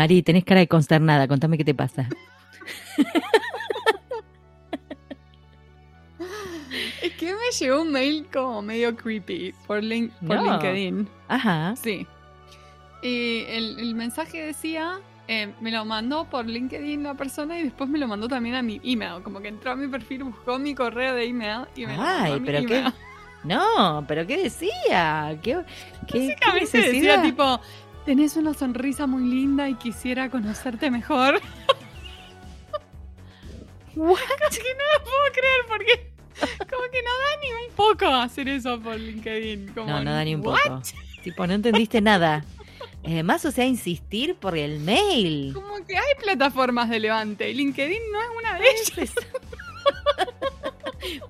Mari, tenés cara de consternada, contame qué te pasa. Es que me llegó un mail como medio creepy por, link, por No. LinkedIn. Ajá. Sí. Y el, el mensaje decía, eh, me lo mandó por LinkedIn la persona y después me lo mandó también a mi email. Como que entró a mi perfil, buscó mi correo de email y me lo mandó Ay, a mi pero qué. No, pero ¿qué decía? ¿Qué, qué, qué Básicamente decía necesidad? tipo, tenés una sonrisa muy linda y quisiera conocerte mejor. What? que no lo puedo creer porque como que no da ni un poco hacer eso por LinkedIn. Como, No, no da ni un ¿what? poco. Tipo, no entendiste nada. Además, o sea, insistir por el mail. Como que hay plataformas de levante. LinkedIn no es una de ellas.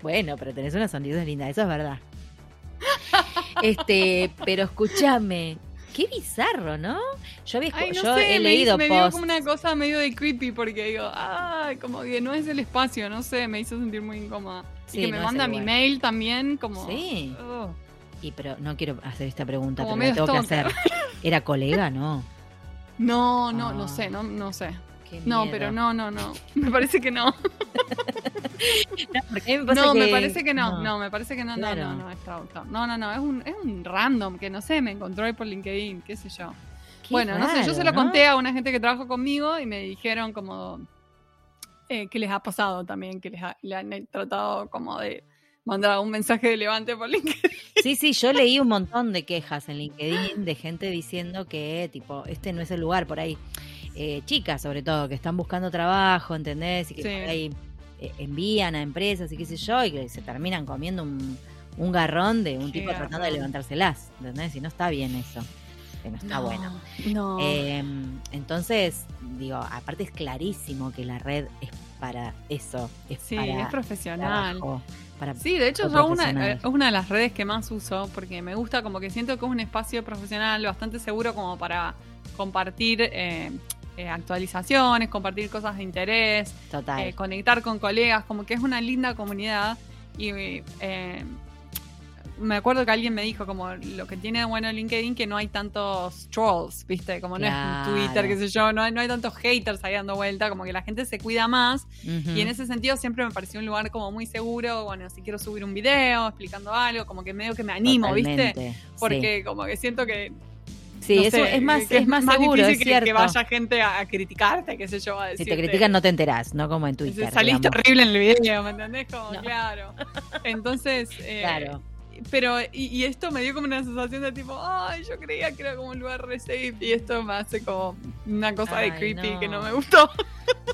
Bueno, pero tenés una sonrisa linda, eso es verdad. Este, pero escúchame, qué bizarro, ¿no? Yo, había, Ay, no yo sé, he me, leído me dio posts. como una cosa medio de creepy porque digo, ay, como que no es el espacio, no sé, me hizo sentir muy incómoda. Sí, y que me no manda mi mail también, como. Sí. oh. Y pero no quiero hacer esta pregunta, Como pero la tengo que hacer. ¿Era colega? No. No, no, Ah. no sé, no, no sé. Qué No, miedo. pero no, no, no. Me parece que no. No, porque me parece que no. No, me parece que no, Claro. no, no, no, es traductor. No, no, no, es un, es un random que no sé, me encontró ahí por LinkedIn, qué sé yo. Qué bueno, no sé, yo se lo conté a una gente que trabajó conmigo y me dijeron como eh, que les ha pasado también, que les ha- le han tratado como de mandar un mensaje de levante por LinkedIn. Sí, sí, yo leí un montón de quejas en LinkedIn de gente diciendo que, tipo, este no es el lugar por ahí. Eh, chicas, sobre todo, que están buscando trabajo, ¿entendés? Y que Sí. por ahí eh, envían a empresas y qué sé yo, y que se terminan comiendo un, un garrón de un Qué tipo tratando de levantárselas, ¿entendés? Y no está bien eso. Que no está bueno. No. Eh, entonces, digo, aparte es clarísimo que la red es para eso, es sí, para es profesional. trabajo, para Sí, de hecho yo una, eh, es una de las redes que más uso porque me gusta como que siento que es un espacio profesional bastante seguro como para compartir eh, eh, actualizaciones, compartir cosas de interés, total. eh, conectar con colegas, como que es una linda comunidad y eh, me acuerdo que alguien me dijo como lo que tiene de bueno LinkedIn que no hay tantos trolls, ¿viste? Como no es Twitter, qué sé yo, no hay, no hay tantos haters ahí dando vuelta, como que la gente se cuida más y en ese sentido siempre me pareció un lugar como muy seguro, bueno, si quiero subir un video explicando algo, como que medio que me animo, ¿viste? Porque como que siento que... Sí, no eso sé, es más, que es más seguro, es que, cierto. que vaya gente a, a criticarte, qué sé yo, a si decirte. te critican no te enterás, no como en Twitter. Saliste digamos. horrible en el video, ¿me entendés? Como, No. claro. Entonces, eh, Claro. pero, y, y esto me dio como una sensación de tipo, ay, yo creía que era como un lugar re safe y esto me hace como una cosa de creepy no. que no me gustó.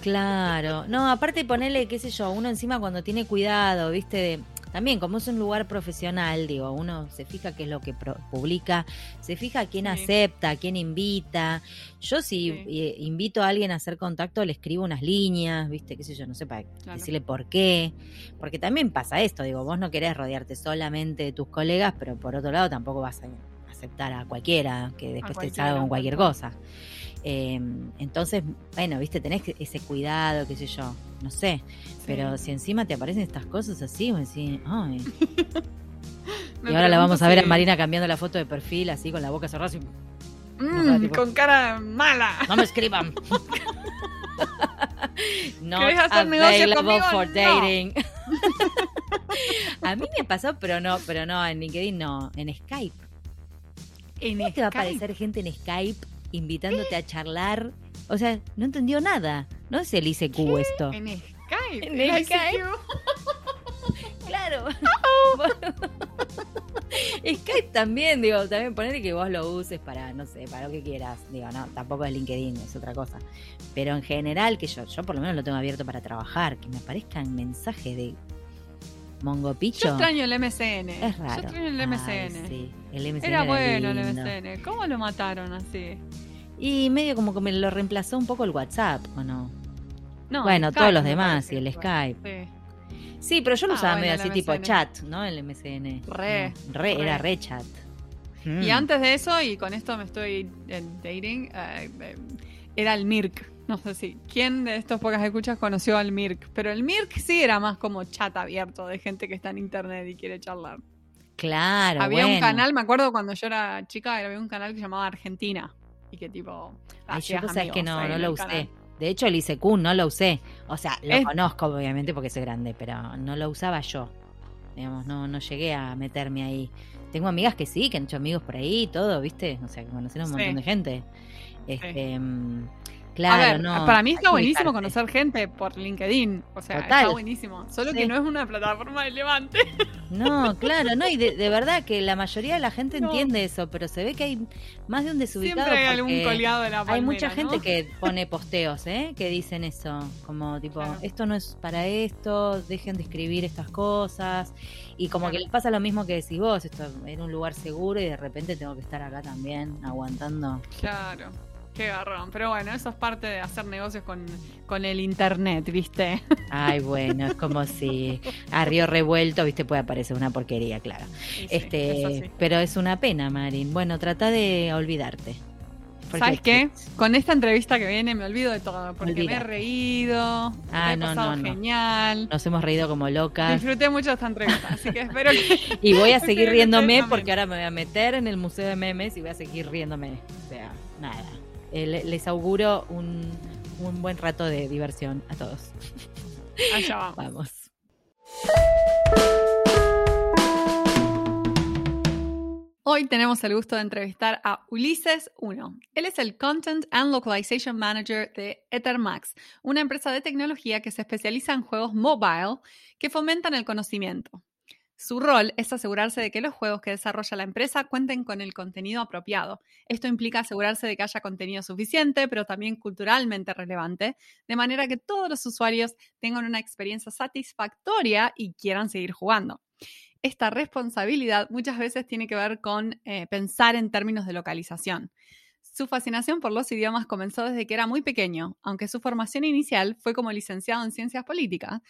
Claro. No, aparte ponerle, qué sé yo, uno encima cuando tiene cuidado, viste, de- también como es un lugar profesional, digo, uno se fija qué es lo que pro- publica, se fija quién Sí. acepta, quién invita. Yo si Sí. eh, invito a alguien a hacer contacto, le escribo unas líneas, viste, qué sé yo, no sé, para Claro. decirle por qué. Porque también pasa esto, digo, vos no querés rodearte solamente de tus colegas, pero por otro lado tampoco vas a aceptar a cualquiera que después te cualquiera, salga con cualquier cual. cosa. Eh, entonces, bueno, viste, tenés ese cuidado, qué sé yo, no sé. Pero si encima te aparecen estas cosas así, vos decís, ay. Y ahora la vamos a ver a si- Marina cambiando la foto de perfil, así con la boca cerrada. así, Mm, tipo- con cara mala. no me escriban. no ¿Querés hacer negocio conmigo? for No. dating. a mí me pasó, pero no, pero no, en LinkedIn no, en Skype. En ¿Cómo te va a aparecer gente en Skype invitándote a charlar? O sea, no entendió nada. No es el ICQ esto. En Skype. En el Skype. Claro. Skype también, digo, también ponerle que vos lo uses para, no sé, para lo que quieras. Digo, no, tampoco es LinkedIn, es otra cosa. Pero en general, que yo, yo por lo menos lo tengo abierto para trabajar, que me aparezcan mensajes de Mongo Picho. Yo extraño el MCN. Es raro. Yo extraño el Ay, MCN. sí, el MCN Era bueno el lindo. MCN. ¿Cómo lo mataron así? Y medio como que me lo reemplazó un poco el WhatsApp, ¿o no? No, Bueno, todos los demás y el. Skype. Sí. Sí, pero yo lo Ah, usaba medio así tipo chat, ¿no? El MSN. Re, re, era re. chat. Y Mm. antes de eso, y con esto me estoy eh, dating, eh, era el Mirk. No sé si. ¿Quién de estos pocas escuchas conoció al Mirk? Pero el Mirk sí era más como chat abierto de gente que está en internet y quiere charlar. Claro, había un canal, me acuerdo cuando yo era chica, había un canal que se llamaba Argentina. Y que tipo. Ay, yo hacías cosa es que no, no lo usé. canal. De hecho, el ICQ no lo usé. O sea, lo Es- conozco obviamente porque soy grande, pero no lo usaba yo. Digamos, no, no llegué a meterme ahí. Tengo amigas que sí, que han hecho amigos por ahí y todo, ¿viste? O sea, que conocieron un Sí. montón de gente. Este, mm, claro, a ver, no. para mí está buenísimo conocer gente por LinkedIn. O sea, Total. está buenísimo. Solo Sí. que no es una plataforma de levante. No, claro, no, y de, de verdad que la mayoría de la gente No. entiende eso, pero se ve que hay más de un desubicado. Siempre hay algún colgado de la palmera, Hay mucha ¿no? gente que pone posteos, ¿eh? Que dicen eso, como tipo, Claro. esto no es para esto, dejen de escribir estas cosas. Y como que les pasa lo mismo que decís vos, esto en un lugar seguro y de repente tengo que estar acá también, aguantando. Claro. Qué garrón. Pero bueno, eso es parte de hacer negocios con, con el internet, ¿viste? Ay, bueno, es como si a río revuelto, viste, puede aparecer una porquería, claro. Sí, este, sí. pero es una pena, Marin. Bueno, trata de olvidarte. Porque- ¿Sabes qué? Con esta entrevista que viene me olvido de todo, porque me he reído, Ah, me he no, pasado no, no. genial. Nos hemos reído como locas. Disfruté mucho esta entrevista, así que espero que... Y voy a seguir riéndome porque ahora me voy a meter en el Museo de Memes y voy a seguir riéndome. O sea, nada. Eh, le- les auguro un, un buen rato de diversión a todos. Allá vamos. Vamos. Hoy tenemos el gusto de entrevistar a Ulises 1. Él es el Content and Localization Manager de Ethermax, una empresa de tecnología que se especializa en juegos mobile que fomentan el conocimiento. Su rol es asegurarse de que los juegos que desarrolla la empresa cuenten con el contenido apropiado. Esto implica asegurarse de que haya contenido suficiente, pero también culturalmente relevante, de manera que todos los usuarios tengan una experiencia satisfactoria y quieran seguir jugando esta responsabilidad muchas veces tiene que ver con eh, pensar en términos de localización. Su fascinación por los idiomas comenzó desde que era muy pequeño, aunque su formación inicial fue como licenciado en ciencias políticas,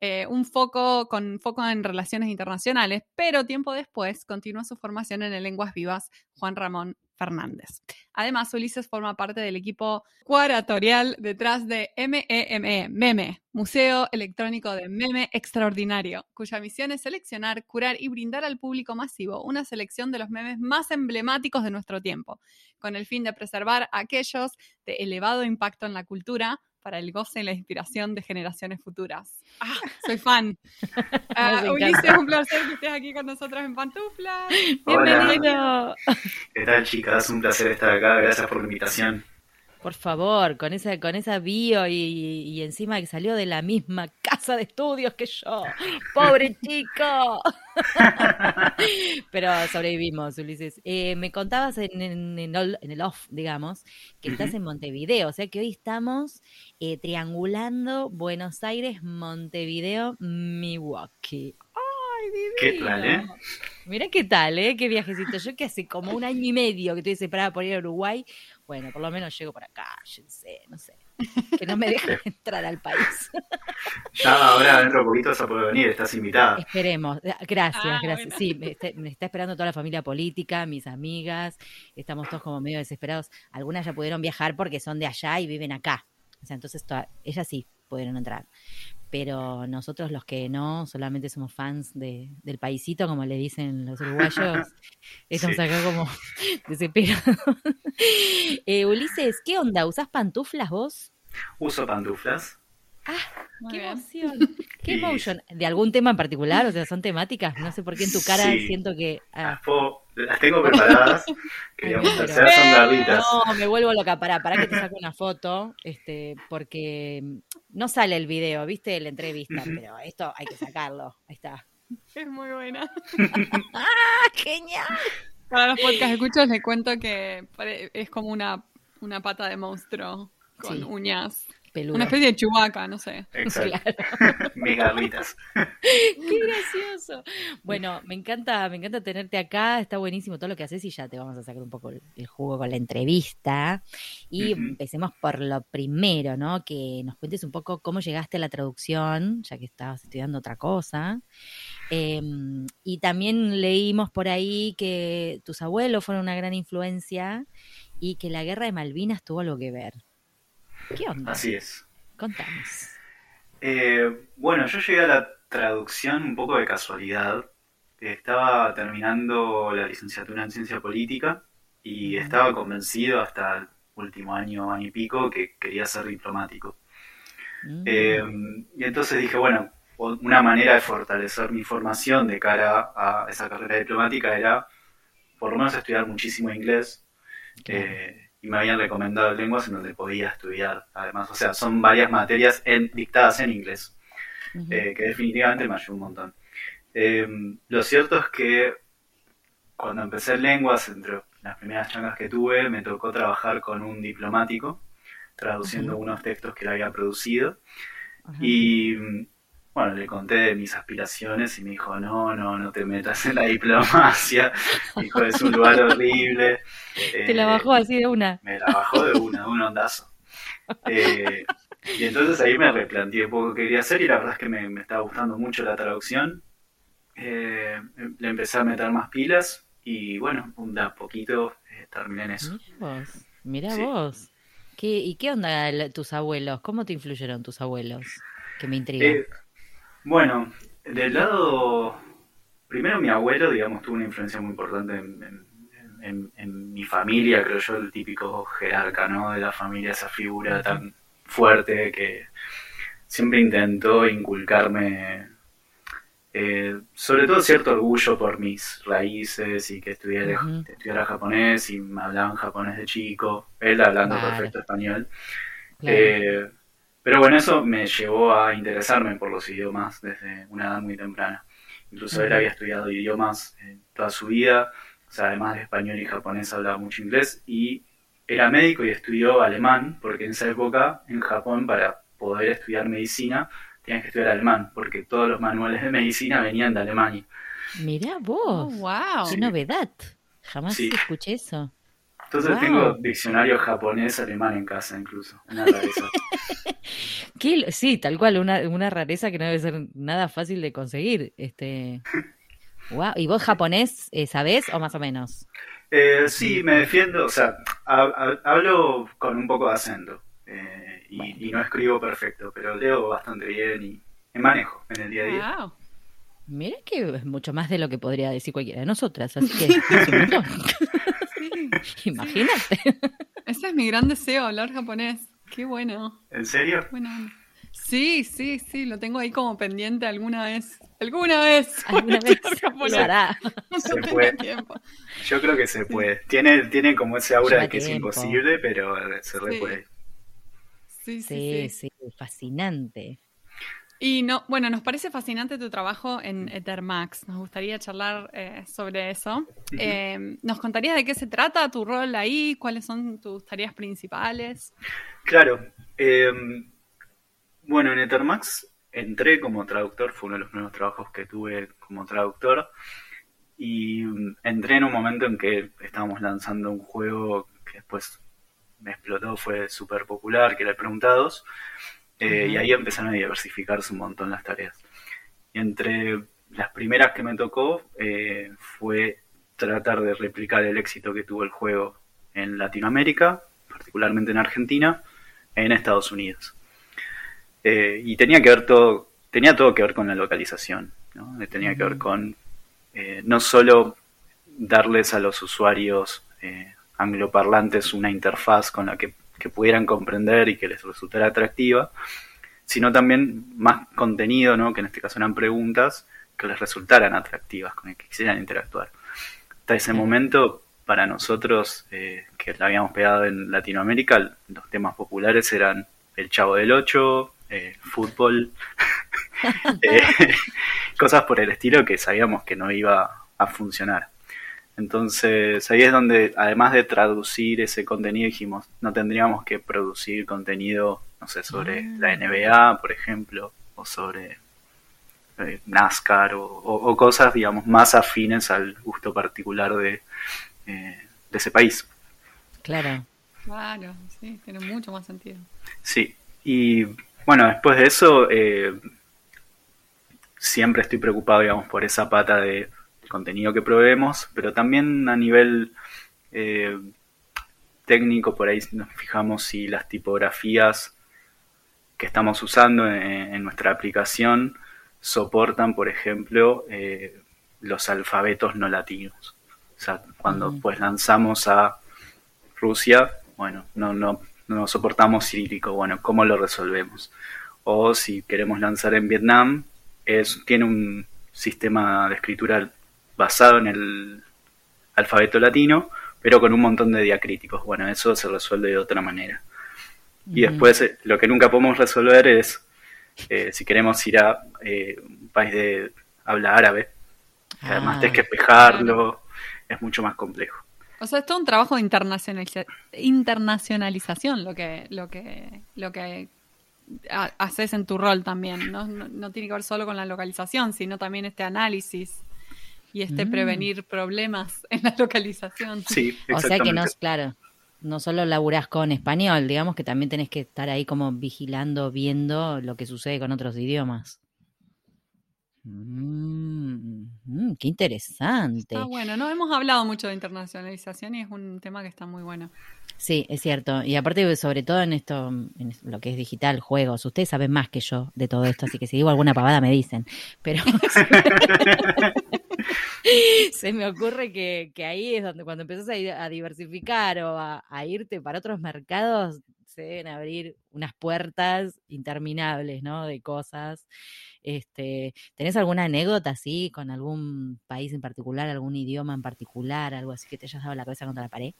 eh, un foco con foco en relaciones internacionales, pero tiempo después continuó su formación en Lenguas Vivas Juan Ramón Fernández. Además, Ulises forma parte del equipo curatorial detrás de MEME, MEME, Museo Electrónico de Meme Extraordinario, cuya misión es seleccionar, curar y brindar al público masivo una selección de los memes más emblemáticos de nuestro tiempo, con el fin de preservar aquellos de elevado impacto en la cultura para el goce y la inspiración de generaciones futuras. ¡Ah! Soy fan. Ah, Ulises, un placer que estés aquí con nosotros en Pantuflas. Hola. Bienvenido. ¿Qué tal, chicas? Un placer estar acá. Gracias por la invitación. Por favor, con esa, con esa bio y, y encima que salió de la misma casa de estudios que yo. Pobre chico. Pero sobrevivimos, Ulises. Eh, me contabas en, en- en el, en el off, digamos, que estás en Montevideo. O sea que hoy estamos eh, triangulando Buenos Aires, Montevideo, Milwaukee. ¡Ay, ¿Qué divino! tal, eh? Mirá qué tal, ¿eh? Qué viajecito. Yo que hace como un año y medio que estoy separada por ir a Uruguay. Bueno, por lo menos llego por acá, yo sé, no sé. Que no me dejen entrar al país. Ya ahora dentro de poquito vas a poder venir. Estás invitada. Esperemos. Gracias, Ah, gracias. bueno. Sí, me está, me está esperando toda la familia política, mis amigas. Estamos todos como medio desesperados. Algunas ya pudieron viajar porque son de allá y viven acá. O sea, entonces toda- ellas sí pudieron entrar. Pero nosotros los que no, solamente somos fans de, del paisito, como le dicen los uruguayos, estamos Sí. acá como desesperados. Eh, Ulises, ¿qué onda? ¿Usás pantuflas vos? Uso pantuflas. Muy ¡Qué bien. emoción! ¿Qué Y- emotion? ¿De algún tema en particular? O sea, son temáticas. No sé por qué en tu cara Sí. siento que. ah, puedo- las tengo preparadas. Queríamos Ay, hacer son garritas. No, me vuelvo loca. Pará, pará que te saco una foto. Este, porque no sale el video, ¿viste? La entrevista, pero esto hay que sacarlo. Ahí está. Es muy buena. ¡Ah, genial! Para los podcast escuchos les cuento que es como una, una pata de monstruo con Sí. uñas. Peludo. Una especie de chubaca, no sé. Exacto. Claro. Qué gracioso. Bueno, me encanta, me encanta tenerte acá, está buenísimo todo lo que haces y ya te vamos a sacar un poco el, el jugo con la entrevista. Y empecemos por lo primero, ¿no? Que nos cuentes un poco cómo llegaste a la traducción, ya que estabas estudiando otra cosa. Eh, y también leímos por ahí que tus abuelos fueron una gran influencia y que la guerra de Malvinas tuvo algo que ver. ¿Qué onda? Así es. Contanos. Eh, bueno, yo llegué a la traducción un poco de casualidad. Estaba terminando la licenciatura en ciencia política y estaba convencido hasta último año, año y pico, que quería ser diplomático. Mm. Eh, y entonces dije, bueno, una manera de fortalecer mi formación de cara a esa carrera diplomática era por lo menos estudiar muchísimo inglés. Eh, y me habían recomendado lenguas en donde podía estudiar, además. O sea, son varias materias en, dictadas en inglés, eh, que definitivamente me ayudó un montón. Eh, lo cierto es que cuando empecé lenguas, entre las primeras changas que tuve, me tocó trabajar con un diplomático, traduciendo unos textos que él había producido. Y bueno, le conté de mis aspiraciones y me dijo, no, no, no te metas en la diplomacia. Dijo, es un lugar horrible. Te la Eh, bajó así de una. Me la bajó de una, de un ondazo. Eh, y entonces ahí me replanteé un poco qué quería hacer y la verdad es que me, me estaba gustando mucho la traducción. Eh, le empecé a meter más pilas y bueno, de a poquito eh, terminé en eso. Mirá vos, mirá Sí. vos. ¿Qué, ¿Y qué onda tus abuelos? ¿Cómo te influyeron tus abuelos? Que me intriga. Bueno, del lado, primero mi abuelo, digamos, tuvo una influencia muy importante en, en- en- en mi familia, creo yo, el típico jerarca, ¿no? De la familia, esa figura tan fuerte que siempre intentó inculcarme, eh, sobre todo cierto orgullo por mis raíces y que estudiara, estudiara japonés y me hablaban japonés de chico, él hablando perfecto español. Claro. Eh, pero bueno, eso me llevó a interesarme por los idiomas desde una edad muy temprana. Incluso él había estudiado idiomas eh, toda su vida, o sea, además de español y japonés hablaba mucho inglés y era médico y estudió alemán, porque en esa época en Japón para poder estudiar medicina tenías que estudiar alemán, porque todos los manuales de medicina venían de Alemania. Mirá Oh, vos. wow. Qué novedad. Jamás Sí. escuché eso. Entonces Wow. tengo diccionario japonés-alemán en casa incluso, una rareza. Qué sí, tal cual, una, una rareza que no debe ser nada fácil de conseguir. Este. Wow. ¿Y vos japonés eh, sabés o más o menos? Eh, sí, me defiendo, o sea, ha- ha- hablo con un poco de acento eh, y, Bueno. y no escribo perfecto, pero leo bastante bien y me manejo en el día a día. Wow. Mira que es mucho más de lo que podría decir cualquiera de nosotras, así que Sí. Imagínate. Ese es mi gran deseo, hablar japonés. Qué bueno. ¿En serio? Bueno. Sí, sí, sí, lo tengo ahí como pendiente alguna vez. ¿Alguna vez? Alguna vez estudiar japonés. lo hará. No Se tengo puede. tiempo. Yo creo que se puede. Tiene, tiene como ese aura Lleva de que es imposible, pero se re Sí. puede. Sí, sí, Sí, sí. sí, fascinante. Y no, bueno, nos parece fascinante tu trabajo en Ethermax. Nos gustaría charlar eh, sobre eso. Eh, ¿Nos contarías de qué se trata tu rol ahí? ¿Cuáles son tus tareas principales? Claro. eh, bueno, en Ethermax entré como traductor, fue uno de los primeros trabajos que tuve como traductor. Y mm, entré en un momento en que estábamos lanzando un juego que después me explotó, fue súper popular, que era el Preguntados. Eh. Y ahí empezaron a diversificarse un montón las tareas. Y entre las primeras que me tocó eh, fue tratar de replicar el éxito que tuvo el juego en Latinoamérica, particularmente en Argentina, en Estados Unidos. Eh, y tenía que ver todo, tenía todo que ver con la localización, ¿no? Tenía que ver con no solo darles a los usuarios angloparlantes una interfaz con la que, que pudieran comprender y que les resultara atractiva, sino también más contenido, ¿no? que en este caso eran preguntas, que les resultaran atractivas, con el que quisieran interactuar. Hasta ese momento, para nosotros, eh, que la habíamos pegado en Latinoamérica, los temas populares eran el Chavo del Ocho, eh, fútbol, eh, cosas por el estilo que sabíamos que no iba a funcionar. Entonces ahí es donde, además de traducir ese contenido, dijimos, no tendríamos que producir contenido, no sé, sobre Ah. la NBA, por ejemplo, o sobre eh, NASCAR, o, o- o cosas, digamos, más afines al gusto particular de, eh, de ese país. Claro. Claro, sí, tiene mucho más sentido. Sí, y bueno, después de eso, eh, siempre estoy preocupado, digamos, por esa pata de contenido que proveemos, pero también a nivel eh, técnico, por ahí nos fijamos si las tipografías que estamos usando en, en nuestra aplicación soportan, por ejemplo, eh, los alfabetos no latinos. O sea, cuando pues lanzamos a Rusia, bueno, no, no, no soportamos cirílico, bueno, ¿cómo lo resolvemos? O si queremos lanzar en Vietnam, es, tiene un sistema de escritura basado en el alfabeto latino, pero con un montón de diacríticos. Bueno, eso se resuelve de otra manera. Y después eh, lo que nunca podemos resolver es eh, si queremos ir a eh, un país de habla árabe. además tienes que ah. espejarlo, es mucho más complejo. O sea, es todo un trabajo de internacionalización lo que, lo que, lo que haces en tu rol también. ¿no? No, tiene que ver solo con la localización, sino también este análisis y este mm. prevenir problemas en la localización. Sí, O sea que no es claro. No solo laburás con español, digamos que también tenés que estar ahí como vigilando, viendo lo que sucede con otros idiomas. Mm, mm, qué interesante. Está bueno, no hemos hablado mucho de internacionalización y es un tema que está muy bueno. Sí, es cierto. Y aparte, sobre todo en esto, en lo que es digital, juegos, ustedes saben más que yo de todo esto, así que si digo alguna pavada me dicen. Pero se me ocurre que, ahí es donde cuando empezás a, diversificar o a, irte para otros mercados, se deben abrir unas puertas interminables, ¿no? De cosas. Este, ¿Tenés alguna anécdota así con algún país en particular, algún idioma en particular, algo así que te hayas dado la cabeza contra la pared?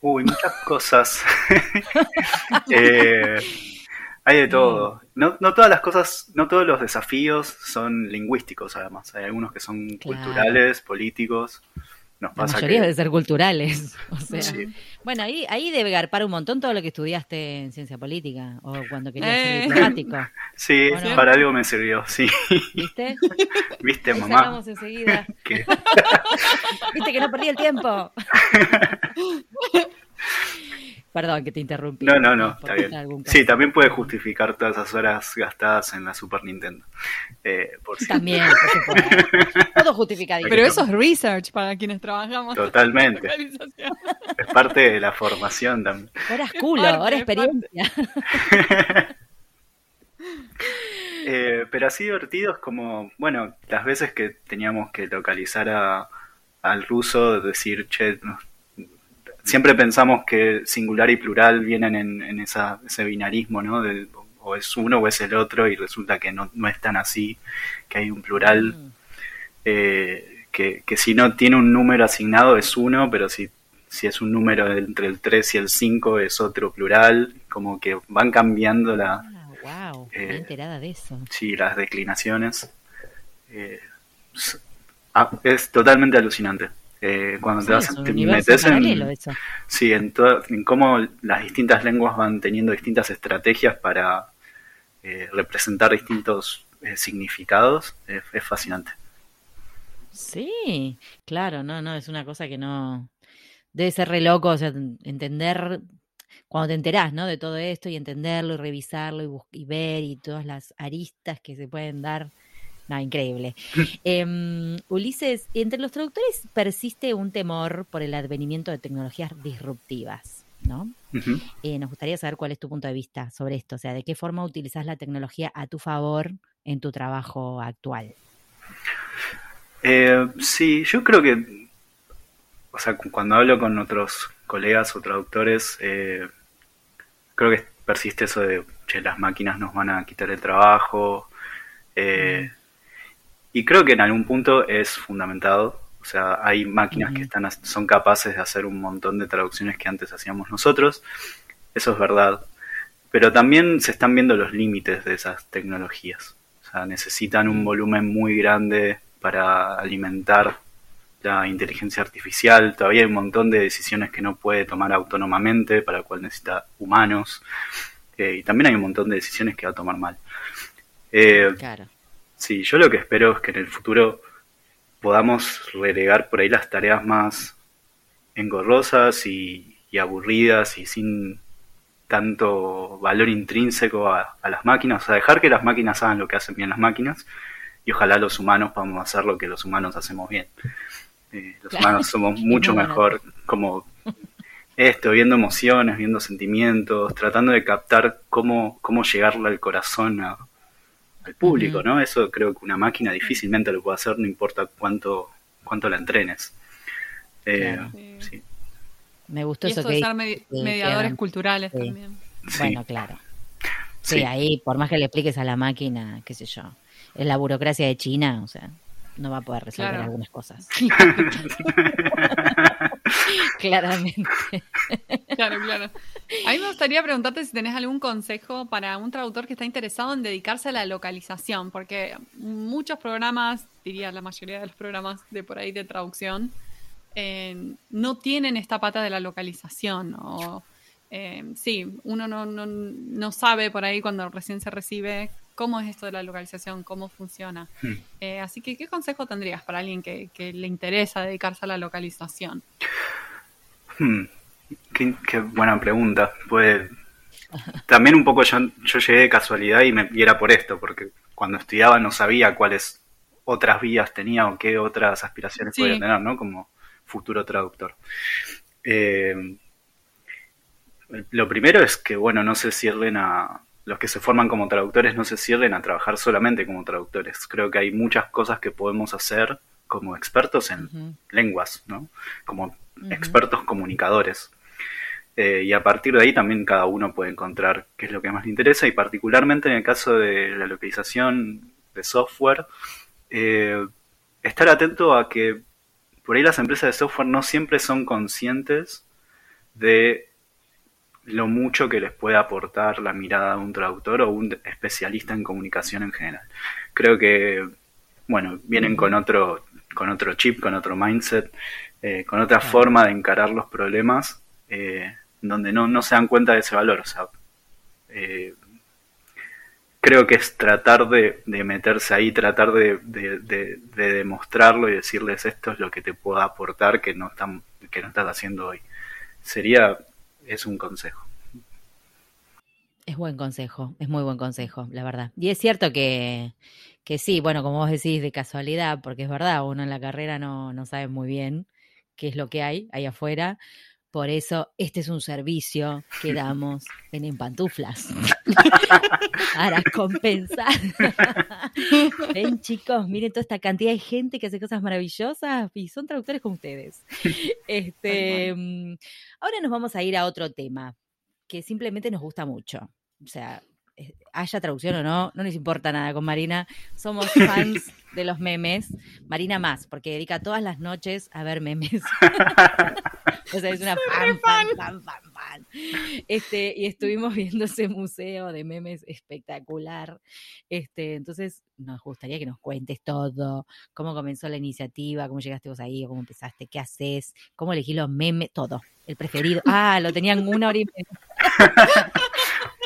Uy, muchas cosas. eh, hay de todo. No, no todas las cosas, no todos los desafíos son lingüísticos, además. Hay algunos que son culturales, políticos. Nos pasa la mayoría debe ser culturales. Bueno, ahí, ahí debe garpar un montón todo lo que estudiaste en ciencia política o cuando querías ser eh. diplomático. Sí, para algo me sirvió, sí. ¿Viste? ¿Viste, mamá? Vamos enseguida. ¿Viste que no perdí el tiempo? Perdón que te interrumpí. No, no, no, está bien. Sí, también puede justificar todas esas horas gastadas en la Super Nintendo. Eh, por también, por supuesto. Todo justificadito. Pero eso es research para quienes trabajamos. Totalmente. es parte de la formación también. Horas culo, ahora experiencia. Eh, pero así divertidos como, bueno, las veces que teníamos que localizar a, al ruso, decir, che, siempre pensamos que singular y plural vienen en, ese binarismo, ¿no? o es uno o es el otro y resulta que no, no es tan así, que hay un plural, mm. eh, que, si no tiene un número asignado es uno, pero si, si es un número entre el 3 y el 5 es otro plural, como que van cambiando la... wow, ah, eh, enterada de eso. Sí, las declinaciones. Eh, ah, es totalmente alucinante. Eh, cuando te, vas, metes en, sí, en, en cómo las distintas lenguas van teniendo distintas estrategias para eh, representar distintos eh, significados, es fascinante. Sí, claro, no, no, es una cosa que no debe ser re loco, o sea, entender cuando te enterás, ¿no? De todo esto y entenderlo y revisarlo y, y ver y todas las aristas que se pueden dar no, increíble. Em, Ulises, entre los traductores persiste un temor por el advenimiento de tecnologías disruptivas, ¿no? Eh, nos gustaría saber cuál es tu punto de vista sobre esto, o sea, de qué forma utilizas la tecnología a tu favor en tu trabajo actual. Eh, sí, yo creo que, o sea, cuando hablo con otros colegas o traductores, eh, creo que persiste eso de, che, las máquinas nos van a quitar el trabajo. Eh, y creo que en algún punto es fundamentado. O sea, hay máquinas que están, son capaces de hacer un montón de traducciones que antes hacíamos nosotros. Eso es verdad. Pero también se están viendo los límites de esas tecnologías. O sea, necesitan un volumen muy grande para alimentar la inteligencia artificial. Todavía hay un montón de decisiones que no puede tomar autónomamente, para lo cual necesita humanos. Eh, y también hay un montón de decisiones que va a tomar mal. Eh, claro. Sí, yo lo que espero es que en el futuro podamos relegar por ahí las tareas más engorrosas y, aburridas y sin tanto valor intrínseco a, las máquinas, o sea, dejar que las máquinas hagan lo que hacen bien las máquinas y ojalá los humanos podamos hacer lo que los humanos hacemos bien. Eh, los humanos somos mucho mejor como esto, viendo emociones, viendo sentimientos, tratando de captar cómo, cómo llegarle al corazón a, al público, ¿no? Eso creo que una máquina difícilmente lo puede hacer, no importa cuánto, cuánto la entrenes. Eh, sí. Me gustó y eso que de ser dice, medi- que mediadores quedan- culturales sí. también. Sí, Bueno, claro. Sí, sí. ahí, por más que le expliques a la máquina, qué sé yo, es la burocracia de China, o sea, no va a poder resolver Claro. algunas cosas. Claramente. Claro, claro. A mí me gustaría preguntarte si tenés algún consejo para un traductor que está interesado en dedicarse a la localización, porque muchos programas, diría la mayoría de los programas de por ahí de traducción, eh, no tienen esta pata de la localización. O, eh, sí, uno no, no, no sabe por ahí cuando recién se recibe cómo es esto de la localización, cómo funciona. Hmm. Eh, así que, ¿qué consejo tendrías para alguien que, que le interesa dedicarse a la localización? Hmm, Qué, qué buena pregunta. Pues también un poco yo, yo llegué de casualidad y, me, y era por esto, porque cuando estudiaba no sabía cuáles otras vías tenía o qué otras aspiraciones Sí. podía tener, ¿no? Como futuro traductor. Eh, lo primero es que, bueno, no se cierren a... Los que se forman como traductores no se cierren a trabajar solamente como traductores. Creo que hay muchas cosas que podemos hacer como expertos en lenguas, ¿no? Como expertos comunicadores. Eh, y a partir de ahí también cada uno puede encontrar qué es lo que más le interesa y particularmente en el caso de la localización de software, eh, estar atento a que por ahí las empresas de software no siempre son conscientes de lo mucho que les puede aportar la mirada de un traductor o un especialista en comunicación en general. Creo que, bueno, vienen con otro, con otro chip, con otro mindset, eh, con otra forma de encarar los problemas, eh, donde no, no se dan cuenta de ese valor. O sea, eh, creo que es tratar de, de meterse ahí, tratar de, de- de- de demostrarlo y decirles esto es lo que te puedo aportar que no, están, que no estás haciendo hoy. Sería, es un consejo. Es buen consejo, es muy buen consejo, la verdad. Y es cierto que, que sí, bueno, como vos decís, de casualidad, porque es verdad, uno en la carrera no, no sabe muy bien qué es lo que hay ahí afuera. Por eso, este es un servicio que damos en En Pantuflas. Para compensar. Ven, chicos, miren toda esta cantidad de gente que hace cosas maravillosas y son traductores como ustedes. Este, mm, ahora nos vamos a ir a otro tema que simplemente nos gusta mucho. O sea, haya traducción o no, no nos importa nada con Marina. Somos fans de los memes. Marina más, porque dedica todas las noches a ver memes. o sea, es una fan, fan, fan, fan, fan. Este, y estuvimos viendo ese museo de memes espectacular. Este, entonces, nos gustaría que nos cuentes todo, cómo comenzó la iniciativa, cómo llegaste vos ahí, cómo empezaste, qué haces, cómo elegís los memes, todo. El preferido. Ah, lo tenían una hora y media.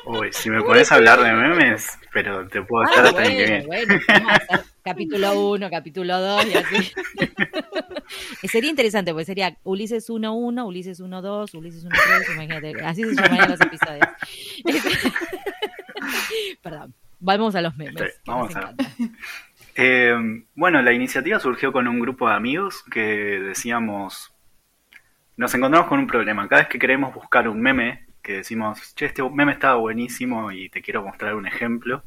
Uy, si me pones a hablar de memes, pero te puedo estar Ah, hasta que bueno, bueno, vamos a hacer capítulo 1, capítulo 2 y así. Sería interesante, porque sería Ulises 1-1, Ulises 1-2, Ulises 1-3, imagínate, así se llamarían los episodios. Perdón, vamos a los memes. Nos vamos a-. Eh, bueno, la iniciativa surgió con un grupo de amigos que decíamos, nos encontramos con un problema. Cada vez que queremos buscar un meme, que decimos, che, este meme estaba buenísimo y te quiero mostrar un ejemplo,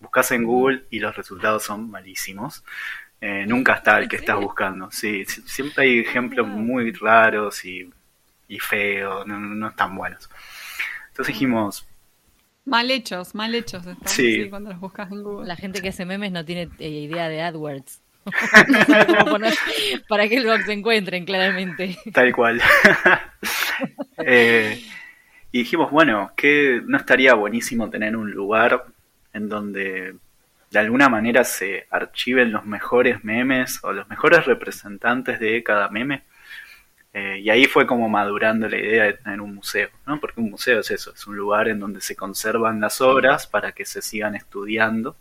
buscas en Google y los resultados son malísimos. Eh, nunca está el ¿En que estás buscando. Sí, si- siempre hay ejemplos muy raros y, y feos, no, no están buenos. Entonces dijimos, Mal hechos, mal hechos están, Sí. sí, cuando los buscas en Google. La gente que hace memes no tiene eh, idea de AdWords. no sabe cómo poner para que los encuentren, claramente. Tal cual. Eh, y dijimos, bueno, que no estaría buenísimo tener un lugar en donde de alguna manera se archiven los mejores memes o los mejores representantes de cada meme. Eh, y ahí fue como madurando la idea de tener un museo, ¿no? Porque un museo es eso, es un lugar en donde se conservan las obras para que se sigan estudiando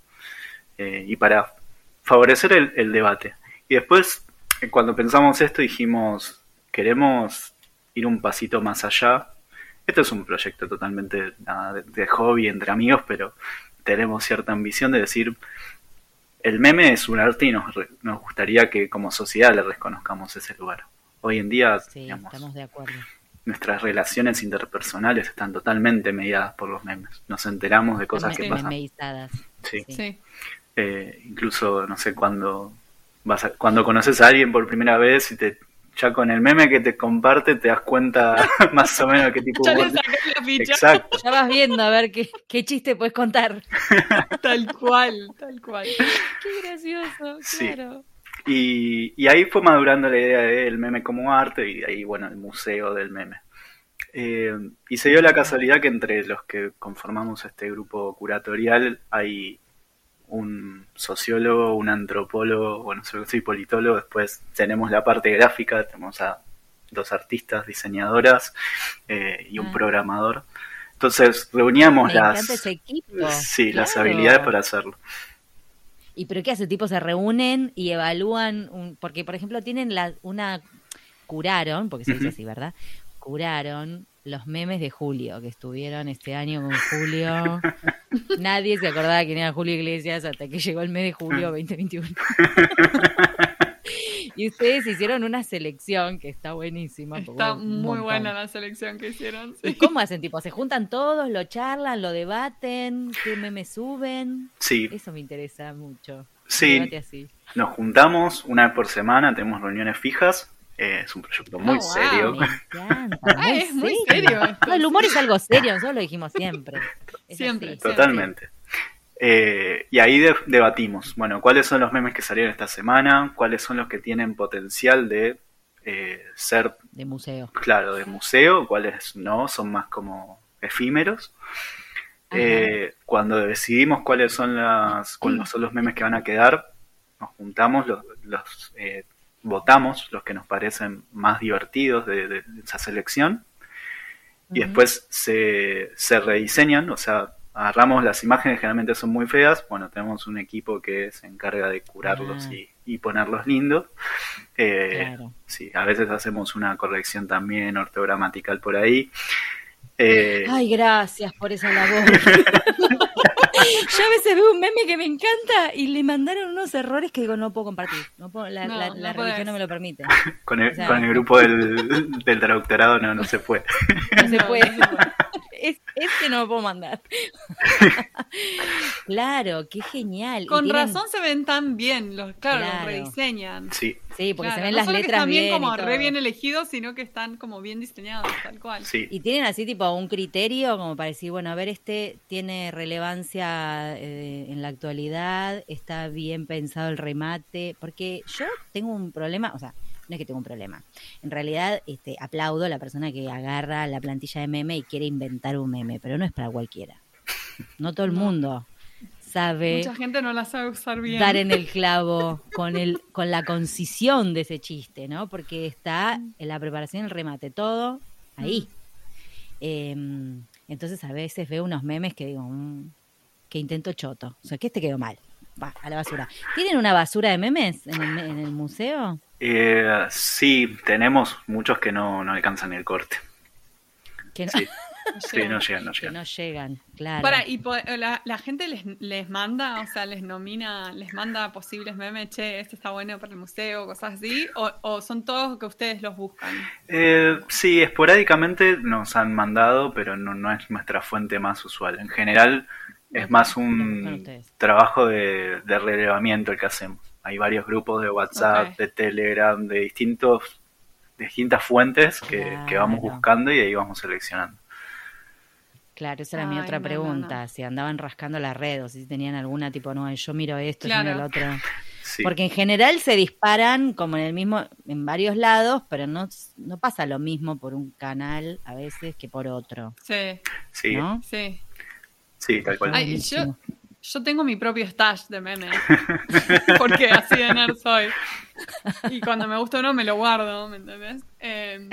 eh, y para favorecer el, debate. Y después, eh, cuando pensamos esto, dijimos, queremos ir un pasito más allá. Esto es un proyecto totalmente nada, de, de hobby entre amigos, pero tenemos cierta ambición de decir, el meme es un arte y nos, re- nos gustaría que como sociedad le reconozcamos ese lugar. Hoy en día, Sí, digamos, estamos de acuerdo. nuestras relaciones interpersonales están totalmente mediadas por los memes. Nos enteramos de cosas que pasan. memeizadas. Sí. Sí. Eh, incluso, no sé, cuando vas a- cuando conoces a alguien por primera vez y te, ya con el meme que te comparte te das cuenta más o menos de qué tipo Ya de la ficha. Exacto. Ya vas viendo a ver qué, qué chiste puedes contar. Tal cual, tal cual. Qué gracioso, Sí. claro. Y, y ahí fue madurando la idea del meme como arte y ahí, bueno, el museo del meme. Eh, y se dio la casualidad que entre los que conformamos este grupo curatorial hay un sociólogo, un antropólogo, bueno, soy, soy politólogo, después tenemos la parte gráfica, tenemos a dos artistas, diseñadoras eh, y un Ah. programador. Entonces reuníamos Me las, encanta ese equipo. sí, las habilidades para hacerlo. ¿Y pero qué hace? Tipo, se reúnen y evalúan, un- porque por ejemplo tienen la, una, curaron, porque se dice así, ¿verdad? Curaron los memes de Julio, que estuvieron este año con Julio. Nadie se acordaba quién era Julio Iglesias hasta que llegó el mes de julio 2021. y ustedes hicieron una selección que está buenísima. Está muy buena la selección que hicieron. ¿Y sí. cómo hacen? Tipo, ¿se juntan todos, lo charlan, lo debaten? ¿Qué memes suben? Sí, Eso me interesa mucho. Sí. Así. Nos juntamos una vez por semana, tenemos reuniones fijas. Eh, es un proyecto muy Ah, wow, serio. Ah, es muy serio esto, No, el humor es algo serio, nosotros lo dijimos siempre. Es Siempre, así. Totalmente. Eh, y ahí de- debatimos, bueno, cuáles son los memes que salieron esta semana, cuáles son los que tienen potencial de eh, ser, De museo. claro, de museo, cuáles no, son más como efímeros. Eh, cuando decidimos cuáles son las cuáles son los memes que van a quedar, nos juntamos, los, los, eh, votamos los que nos parecen más divertidos de, de esa selección y después se, se rediseñan, o sea, agarramos las imágenes, generalmente son muy feas, bueno, tenemos un equipo que se encarga de curarlos Ah. y, y ponerlos lindos. Eh, Claro. Sí, a veces hacemos una corrección también ortogramatical por ahí. Eh, Ay, gracias por esa labor. Yo a veces veo un meme que me encanta y le mandaron unos errores que digo, no puedo compartir. No puedo- la No, la- no la religión no me lo permite. con, el, o sea- con el grupo del, del traductorado no, no se puede. No se puede. no se puede. Es, este no lo puedo mandar. claro, qué genial. Con tienen- razón se ven tan bien, los, claro, Claro. los rediseñan. Sí, Sí, porque Claro, se ven no las solo que letras están bien, bien. como re bien elegidos, sino que están como bien diseñados, tal cual. sí. Y tienen así tipo un criterio como para decir, bueno, a ver, este tiene relevancia eh, en la actualidad, está bien pensado el remate, porque yo tengo un problema, o sea, no es que tengo un problema. En realidad, este, aplaudo a la persona que agarra la plantilla de meme y quiere inventar un meme, pero no es para cualquiera. No todo el mundo sabe Mucha gente no la sabe usar bien. dar en el clavo con el con la concisión de ese chiste, ¿no? Porque está en la preparación, el remate, todo ahí. Eh, entonces a veces veo unos memes que digo, mm, que intento choto, o sea, que este quedó mal, va a la basura. ¿Tienen una basura de memes en el, en el museo? Eh, sí, tenemos muchos que no, no alcanzan el corte. Que no, Sí, sí, no llegan, no que llegan. no llegan, claro. Para, y po- la, la gente les, les manda, o sea, les nomina, les manda posibles memes, che, este está bueno para el museo, cosas así, o, o son todos que ustedes los buscan. Eh, sí, esporádicamente nos han mandado, pero no, no es nuestra fuente más usual. En general es más un trabajo de, de relevamiento el que hacemos. Hay varios grupos de WhatsApp, de Telegram, de distintos de distintas fuentes que, que vamos buscando y ahí vamos seleccionando. Claro, esa era mi otra no, pregunta, no. si andaban rascando la red o si tenían alguna tipo, no, yo miro esto, yo Claro. miro el otro. Sí. Porque en general se disparan como en el mismo, en varios lados, pero no, no pasa lo mismo por un canal a veces que por otro, Sí, Sí, ¿no? sí. sí, tal cual. Ay, yo, yo tengo mi propio stash de memes, porque así de nerd soy. Y cuando me gusta uno me lo guardo, ¿me entendés? Eh,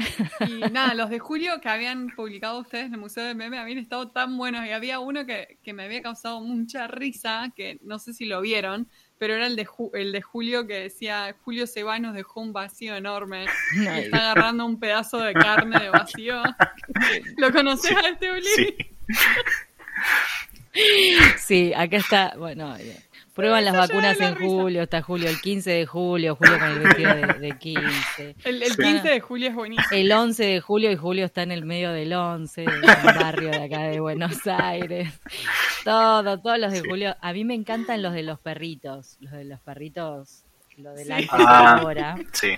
y nada, los de Julio que habían publicado ustedes en el Museo de Meme habían estado tan buenos y había uno que, que me había causado mucha risa, que no sé si lo vieron, pero era el de, Ju- el de Julio que decía, Julio se va y nos dejó un vacío enorme. Y está agarrando un pedazo de carne de vacío. ¿Lo conoces a este Uli? Sí. Sí, acá está, bueno, eh, prueban las vacunas la en risa. julio, está julio el 15 de julio, julio con el vestido de, de 15. El, el Sí. 15 de julio es buenísimo. El 11 de julio y Julio está en el medio del 11, en un barrio de acá de Buenos Aires. Todo, todos los de Sí. Julio. A mí me encantan los de los perritos, los de los perritos lo del antes Ah. y ahora. Sí,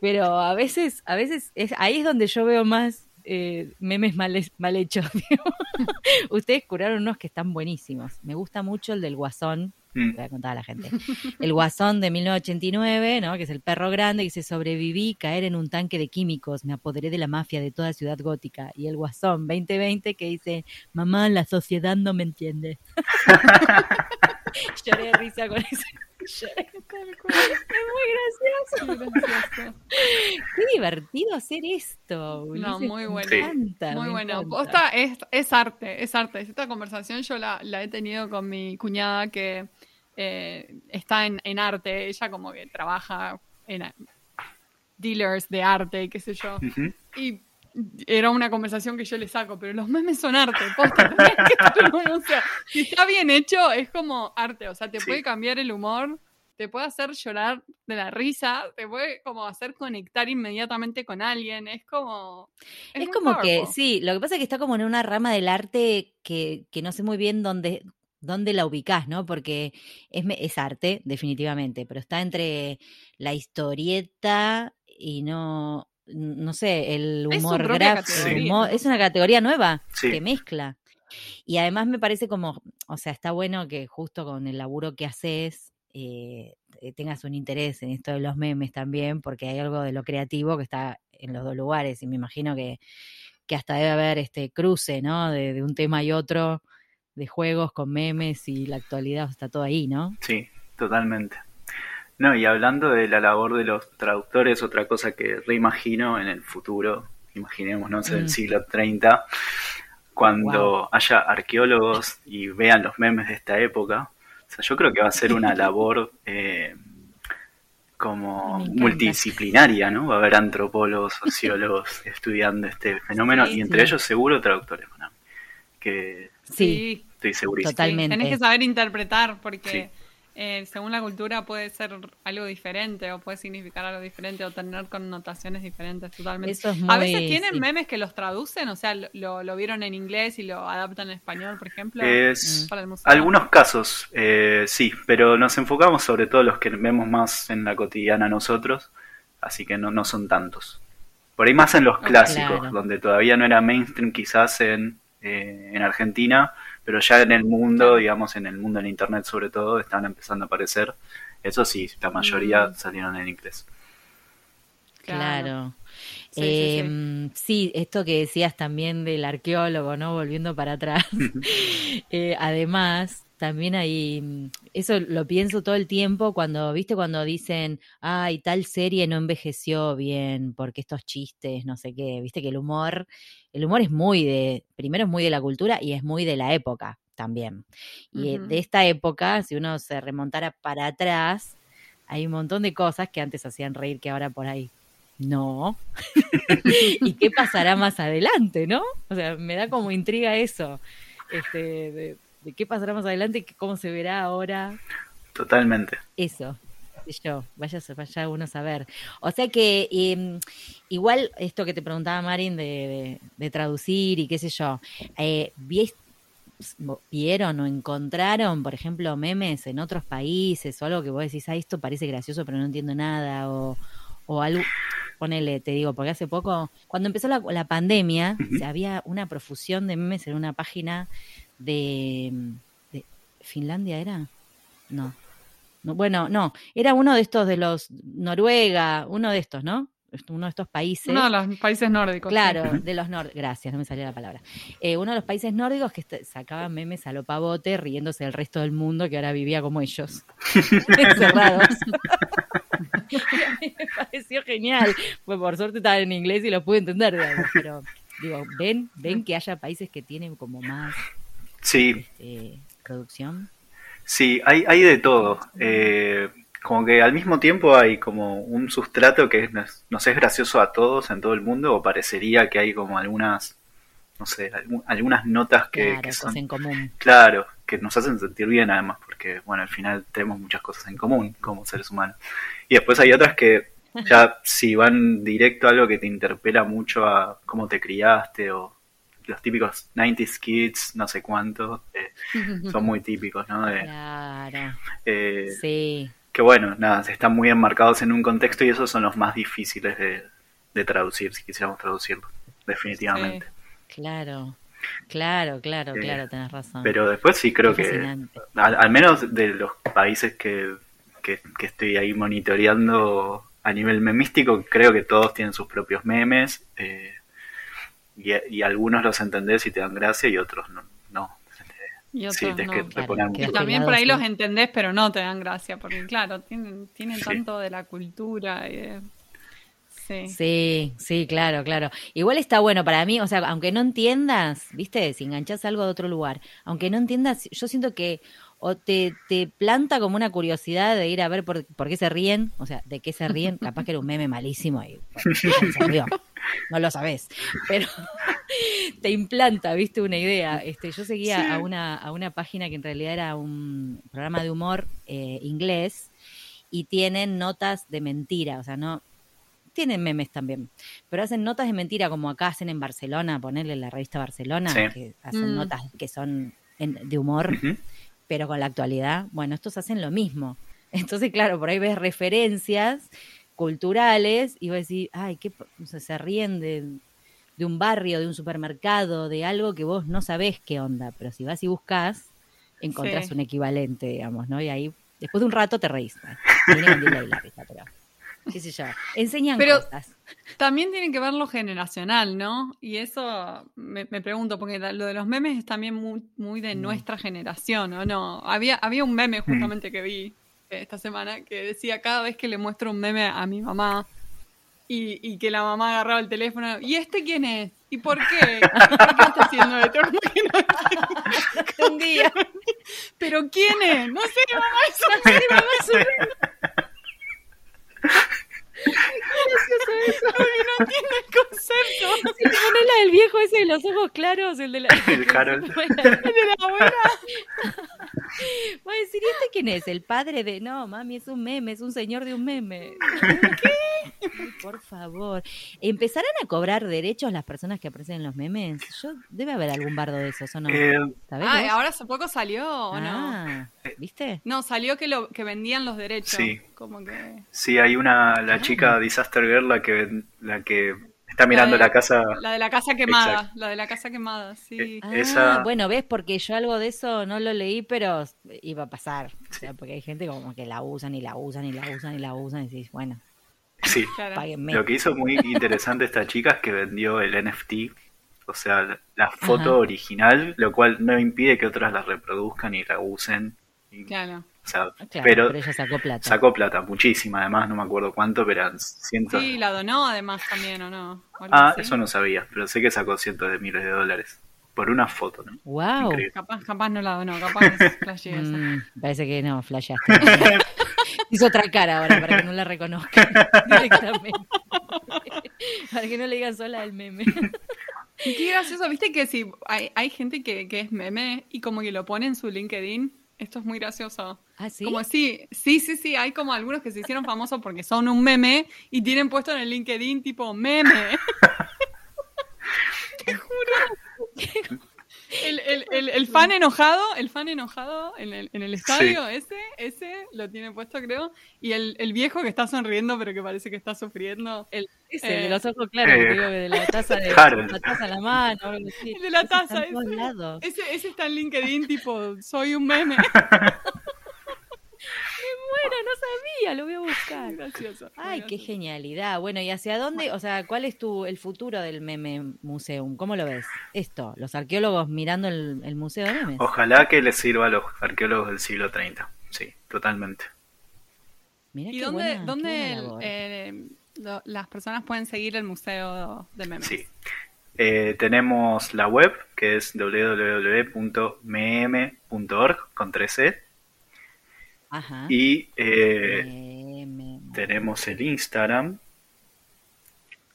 Pero a veces, a veces es, ahí es donde yo veo más eh, memes mal, mal hechos. Ustedes curaron unos que están buenísimos. Me gusta mucho el del guasón. Mm. Voy a contar a la gente. El guasón de 1989, ¿no? Que es el perro grande, que dice sobreviví caer en un tanque de químicos, me apoderé de la mafia de toda ciudad gótica. Y el guasón 2020 que dice mamá, la sociedad no me entiende. Lloré de risa con eso. Es muy gracioso. Qué gracioso. Qué divertido hacer esto. No, muy me bueno. Sí. encanta, Muy me bueno. Posta es, es arte, es arte. Esta conversación yo la, la he tenido con mi cuñada que eh, está en, en arte. Ella como que trabaja en eh, dealers de arte y qué sé yo. Y era una conversación que yo le saco, pero los memes son arte, posta. tenés que estar- o sea, si está bien hecho, es como arte. O sea, te Sí. puede cambiar el humor, te puede hacer llorar de la risa, te puede como hacer conectar inmediatamente con alguien. Es como. Es, como que, sí, lo que pasa es que está como en una rama del arte que, que no sé muy bien dónde, dónde la ubicás, ¿no? Porque es, es arte, definitivamente, pero está entre la historieta y no, no sé, el Es humor propia gráfico. Es una categoría nueva Sí. que mezcla. Y además me parece como, o sea, está bueno que justo con el laburo que haces eh, eh, tengas un interés en esto de los memes también, porque hay algo de lo creativo que está en los dos lugares y me imagino que, que hasta debe haber este cruce, ¿no? De, de un tema y otro, de juegos con memes y la actualidad está todo ahí, ¿no? Sí, totalmente. No, y hablando de la labor de los traductores, otra cosa que reimagino en el futuro, imaginemos, no sé, Mm. el siglo 30, cuando Wow. haya arqueólogos y vean los memes de esta época, o sea, yo creo que va a ser una labor eh, como multidisciplinaria, ¿no? Va a haber antropólogos, sociólogos estudiando este fenómeno Sí, y entre sí. ellos seguro traductores, ¿no? que Sí, estoy segurísimo. Total. Totalmente. Tenés que saber interpretar porque Sí. Eh, según la cultura puede ser algo diferente o puede significar algo diferente o tener connotaciones diferentes totalmente. eso es muy... A veces tienen sí. memes que los traducen, o sea, lo, vieron en inglés y lo adaptan en español, por ejemplo, Es, para el museo. Algunos casos, eh, sí, pero nos enfocamos sobre todo los que vemos más en la cotidiana nosotros, así que no, no son tantos. Por ahí más en los clásicos, claro. donde todavía no era mainstream quizás en, eh, en Argentina, pero ya en el mundo, digamos en el mundo del Internet sobre todo, están empezando a aparecer. Eso sí, la mayoría Mm. salieron en inglés. Claro. Sí, sí, sí. Em, sí, esto que decías también del arqueólogo, ¿no? Volviendo para atrás. Eh, además, también hay, mm, eso lo pienso todo el tiempo cuando, viste, cuando dicen, ay, tal serie no envejeció bien porque estos chistes, no sé qué, viste que el humor, el humor es muy de, primero es muy de la cultura y es muy de la época también. Y eh, de esta época, si uno se remontara para atrás, hay un montón de cosas que antes hacían reír que ahora por ahí no. ¿Y qué pasará más adelante, no? O sea, me da como intriga eso. Este, de, de qué pasará más adelante y cómo se verá ahora Totalmente. eso. Yo, vaya, vaya uno a saber. O sea que eh, igual esto que te preguntaba Marin de, de- de traducir y qué sé yo, eh, ¿vi- ¿vieron o encontraron, por ejemplo, memes en otros países o algo que vos decís, ah, esto parece gracioso pero no entiendo nada? O, o algo, ponele, te digo, porque hace poco, cuando empezó la, la pandemia, Ujú. o sea, había una profusión de memes en una página de, de Finlandia, ¿era? No. No, Bueno, no, era uno de estos de los Noruega, uno de estos, ¿no? Uno de estos países. Uno de los países nórdicos. sí. Claro, de los nórdicos. Gracias, no me salía la palabra. Eh, uno de los países nórdicos que sacaban memes a lo pavote riéndose del resto del mundo que ahora vivía como ellos. Encerrados. Me pareció genial. Pues por suerte estaban en inglés y lo pude entender, digamos, pero digo, ven, ven que haya países que tienen como más Sí, eh, producción. Sí, hay, hay de todo. Eh, como que al mismo tiempo hay como un sustrato que nos, nos es gracioso a todos en todo el mundo, o parecería que hay como algunas, no sé, algu- algunas notas que, claro, que son, en común. claro, que nos hacen sentir bien además, porque bueno, al final tenemos muchas cosas en común como seres humanos. Y después hay otras que ya si van directo a algo que te interpela mucho a cómo te criaste o los típicos 90s kids, no sé cuánto, eh, son muy típicos, ¿no? De, Claro, eh, sí. que bueno, nada, están muy enmarcados en un contexto y esos son los más difíciles de, de traducir, si quisiéramos traducirlo, definitivamente. Claro, claro, claro, Eh, claro, tenés razón. Pero después sí creo que, al, al menos de los países que, que, que estoy ahí monitoreando a nivel memístico, creo que todos tienen sus propios memes eh, y, y algunos los entendés y te dan gracia y otros no. no. Y Sí, otros tenés no. que Claro. También por ahí los sí. entendés, pero no te dan gracia, porque claro, tienen, tienen Sí. tanto de la cultura. y de- Sí. Sí, sí, claro, claro. Igual está bueno para mí, o sea, aunque no entiendas, viste, si enganchas algo de otro lugar, aunque no entiendas, yo siento que o te, te planta como una curiosidad de ir a ver por, por qué se ríen, o sea, de qué se ríen, capaz que era un meme malísimo y bueno, se rió. no lo sabés, pero te implanta, viste, una idea. Este, yo seguía Sí. a una, a una página que en realidad era un programa de humor eh, inglés y tienen notas de mentira, o sea, no tienen memes también, pero hacen notas de mentira como acá hacen en Barcelona, ponerle la revista Barcelona, Sí. que hacen Mm. notas que son en- de humor, Ujú. Pero con la actualidad. Bueno, estos hacen lo mismo. Entonces, claro, por ahí ves referencias culturales y vos decís, ay, qué, o sea, se ríen de, de un barrio, de un supermercado, de algo que vos no sabés qué onda, pero si vas y buscas, encontrás Sí. un equivalente, digamos, ¿no? Y ahí, después de un rato te reís. Bueno, qué sé yo. Enseñan Pero- cosas. También tiene que ver lo generacional, ¿no? Y eso me, me pregunto, porque lo de los memes es también muy, muy de Mm. nuestra generación, ¿o no? Había, había un meme justamente que vi esta semana que decía cada vez que le muestro un meme a mi mamá y, y que la mamá agarraba el teléfono, ¿y este quién es? ¿Y por qué? ¿Por qué está haciendo que no- un día. ¿Pero quién es? No sé, mamá, eso no sé, mamá, Porque no entiendo el concepto. Si te pones la del viejo ese de los ojos claros, el de la. El Harold. El de la abuela. Voy a decir, ¿y este quién es? El padre de. No, mami, es un meme, es un señor de un meme. ¿Qué? Por favor. ¿Empezarán a cobrar derechos las personas que aparecen en los memes? Yo Debe haber algún bardo de esos, ¿o no? Eh, ¿Sabés Ah, ahora hace poco salió, ¿o no? Ah, ¿viste? No, salió que lo que vendían los derechos. Sí. Como que. sí, hay una, la chica Disaster Girl, la que, la que está mirando La de- la casa. La de la casa quemada. Exacto. La de la casa quemada, sí. Eh, Ah, Esa- bueno, ves, porque yo algo de eso no lo leí, pero iba a pasar. O sea, porque hay gente como que la usan y la usan y la usan y la usan y decís, bueno, Sí, Claro. páguenme. Lo que hizo muy interesante esta chica es que vendió el NFT, o sea, la- foto Ajá. original, lo cual no impide que otras la reproduzcan y la usen. Y, Claro. o sea, Claro, pero, pero, ella sacó plata. sacó plata, muchísima, además, no me acuerdo cuánto, pero eran cientos. Sí, la donó además también, ¿o no? O ah, así. eso no sabía, pero sé que sacó cientos de miles de dólares por una foto, ¿no? Wow. Increíble. Capaz, capaz no la donó, capaz es flashé esa. Mm, parece que no, flasheaste. Hizo otra cara ahora para que no la reconozcan directamente. para que no le digan sola el meme. Y Qué gracioso, viste que si hay, hay gente que, que es meme y como que lo pone en su LinkedIn. Esto es muy gracioso. ¿Ah, sí? Como sí, sí, sí, sí, hay como algunos que se hicieron famosos porque son un meme y tienen puesto en el LinkedIn tipo meme. Te juro. El, el, el, el fan enojado, el fan enojado en el, en el estadio, ese, ese lo tiene puesto creo, y el, el viejo que está sonriendo pero que parece que está sufriendo, el, Ese, eh, el de los ojos claros, eh, digo, de la taza de Harold. la taza en la mano. El de la taza, ese. lados. ese, ese está en LinkedIn tipo, soy un meme. No sabía, lo voy a buscar. Gracioso. Ay, qué genialidad. Bueno, ¿y hacia dónde? O sea, ¿cuál es tu el futuro del meme museum? ¿Cómo lo ves? Esto, los arqueólogos mirando el, el museo de memes. Ojalá que les sirva a los arqueólogos del siglo 30. Sí, totalmente. Mirá ¿Y qué dónde, buena- dónde el- eh, lo- las personas pueden seguir el museo de memes? Sí. Eh, tenemos la web que es www.mem.org con 3 Ajá. y eh, Meme. tenemos el Instagram.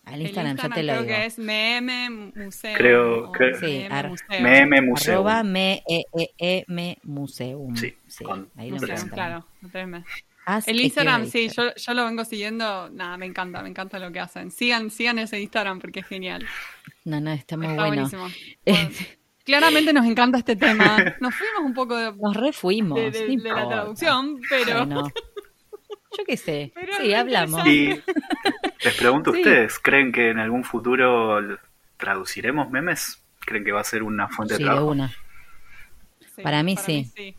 Al El Instagram, ya te lo creo digo. que es meme museo. Creo- creo- Sí, meme ar- museo. Arroba me, e, e, e, me museum. Sí, con- ahí lo encuentran. claro. no te me- Ask El Instagram, sí, yo, yo lo vengo siguiendo. Nada, me encanta, me encanta lo que hacen. Sigan, sigan ese Instagram porque es genial. No, no, está muy Está bueno. buenísimo. Claramente nos encanta este tema. Nos fuimos un poco de, Nos refuimos. de- de- no de la traducción, pero Yo qué sé. Pero sí, hablamos. Y les pregunto a Sí. ustedes, ¿creen que en algún futuro traduciremos memes? ¿Creen que va a ser una fuente Sí, de trabajo? una. Sí, Para mí sí.